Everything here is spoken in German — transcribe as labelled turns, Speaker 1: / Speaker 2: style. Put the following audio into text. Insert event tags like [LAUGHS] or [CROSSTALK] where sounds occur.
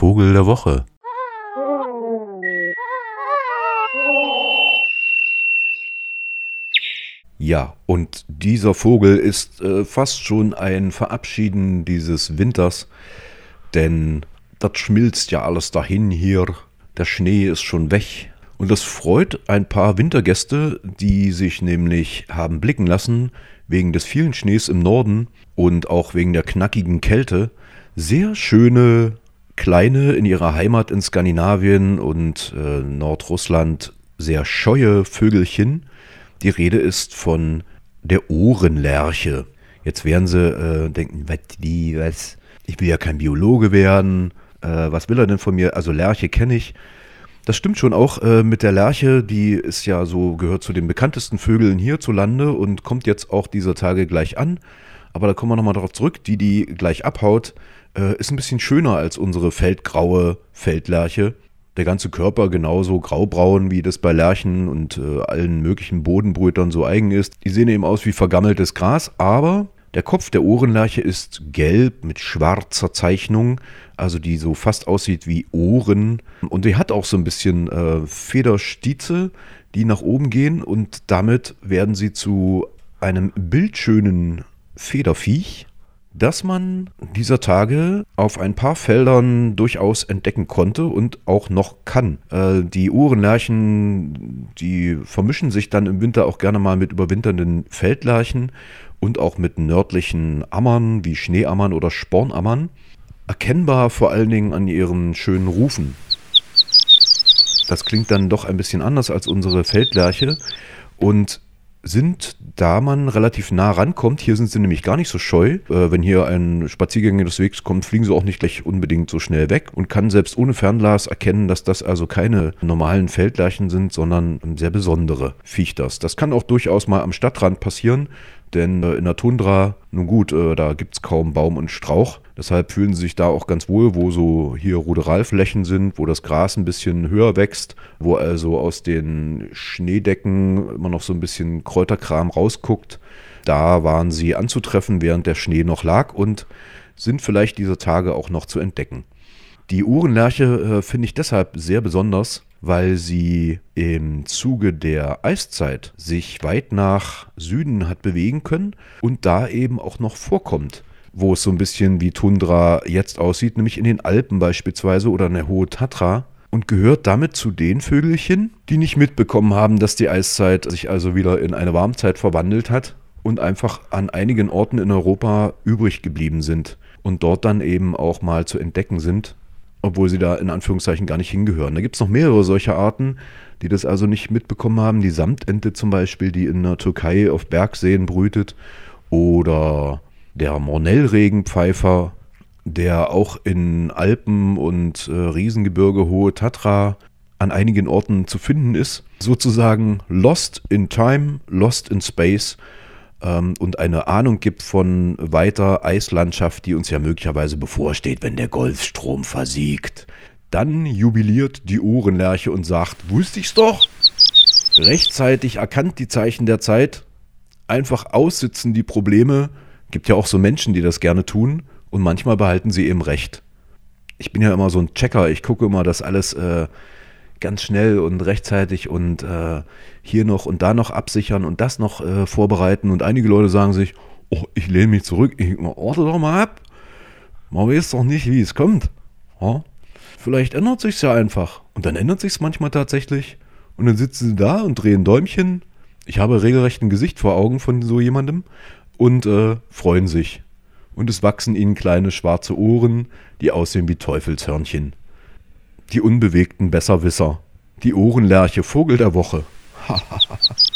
Speaker 1: Vogel der Woche. Ja, und dieser Vogel ist äh, fast schon ein Verabschieden dieses Winters, denn das schmilzt ja alles dahin hier, der Schnee ist schon weg. Und das freut ein paar Wintergäste, die sich nämlich haben blicken lassen, wegen des vielen Schnees im Norden und auch wegen der knackigen Kälte, sehr schöne kleine in ihrer Heimat in Skandinavien und äh, Nordrussland sehr scheue Vögelchen. Die Rede ist von der Ohrenlerche. Jetzt werden sie äh, denken, was die, was? Ich will ja kein Biologe werden. Äh, was will er denn von mir? Also Lerche kenne ich. Das stimmt schon auch äh, mit der Lerche, die ist ja so, gehört zu den bekanntesten Vögeln hierzulande und kommt jetzt auch dieser Tage gleich an. Aber da kommen wir nochmal darauf zurück, die, die gleich abhaut, äh, ist ein bisschen schöner als unsere feldgraue Feldlerche. Der ganze Körper genauso graubraun, wie das bei Lerchen und äh, allen möglichen Bodenbrütern so eigen ist. Die sehen eben aus wie vergammeltes Gras, aber der Kopf der Ohrenlerche ist gelb mit schwarzer Zeichnung, also die so fast aussieht wie Ohren. Und die hat auch so ein bisschen äh, Federstieze, die nach oben gehen und damit werden sie zu einem bildschönen Federviech das man dieser Tage auf ein paar Feldern durchaus entdecken konnte und auch noch kann. Äh, die Uhrenlerchen, die vermischen sich dann im Winter auch gerne mal mit überwinternden Feldlerchen und auch mit nördlichen Ammern wie Schneeammern oder Spornammern. Erkennbar vor allen Dingen an ihren schönen Rufen. Das klingt dann doch ein bisschen anders als unsere Feldlerche und sind, da man relativ nah rankommt, hier sind sie nämlich gar nicht so scheu. Äh, wenn hier ein Spaziergänger des Wegs kommt, fliegen sie auch nicht gleich unbedingt so schnell weg und kann selbst ohne Fernglas erkennen, dass das also keine normalen Feldleichen sind, sondern sehr besondere Viechters. Das kann auch durchaus mal am Stadtrand passieren, denn äh, in der Tundra, nun gut, äh, da gibt es kaum Baum und Strauch. Deshalb fühlen sie sich da auch ganz wohl, wo so hier Ruderalflächen sind, wo das Gras ein bisschen höher wächst, wo also aus den Schneedecken immer noch so ein bisschen Kräuterkram rausguckt. Da waren sie anzutreffen, während der Schnee noch lag und sind vielleicht dieser Tage auch noch zu entdecken. Die Uhrenlerche äh, finde ich deshalb sehr besonders, weil sie im Zuge der Eiszeit sich weit nach Süden hat bewegen können und da eben auch noch vorkommt, wo es so ein bisschen wie Tundra jetzt aussieht, nämlich in den Alpen beispielsweise oder in der Hohe Tatra. Und gehört damit zu den Vögelchen, die nicht mitbekommen haben, dass die Eiszeit sich also wieder in eine Warmzeit verwandelt hat und einfach an einigen Orten in Europa übrig geblieben sind und dort dann eben auch mal zu entdecken sind obwohl sie da in Anführungszeichen gar nicht hingehören. Da gibt es noch mehrere solcher Arten, die das also nicht mitbekommen haben. Die Samtente zum Beispiel, die in der Türkei auf Bergseen brütet. Oder der Mornellregenpfeifer, der auch in Alpen und äh, Riesengebirge, Hohe Tatra an einigen Orten zu finden ist. Sozusagen lost in time, lost in space ähm, und eine Ahnung gibt von weiter Eislandschaft, die uns ja möglicherweise bevorsteht, wenn der Golfstrom versiegt. Dann jubiliert die Ohrenlerche und sagt, wusste ich's doch? Rechtzeitig erkannt die Zeichen der Zeit, einfach aussitzen die Probleme. Gibt ja auch so Menschen, die das gerne tun und manchmal behalten sie eben recht. Ich bin ja immer so ein Checker, ich gucke immer, dass alles äh, ganz schnell und rechtzeitig und äh, hier noch und da noch absichern und das noch äh, vorbereiten. Und einige Leute sagen sich, oh, ich lehne mich zurück, ich warte doch mal ab. Man weiß doch nicht, wie es kommt. Ja? Vielleicht ändert sich ja einfach. Und dann ändert sich es manchmal tatsächlich. Und dann sitzen sie da und drehen Däumchen. Ich habe regelrecht ein Gesicht vor Augen von so jemandem und äh, freuen sich. Und es wachsen ihnen kleine schwarze Ohren, die aussehen wie Teufelshörnchen die unbewegten Besserwisser, die Ohrenlerche, Vogel der Woche. [LAUGHS]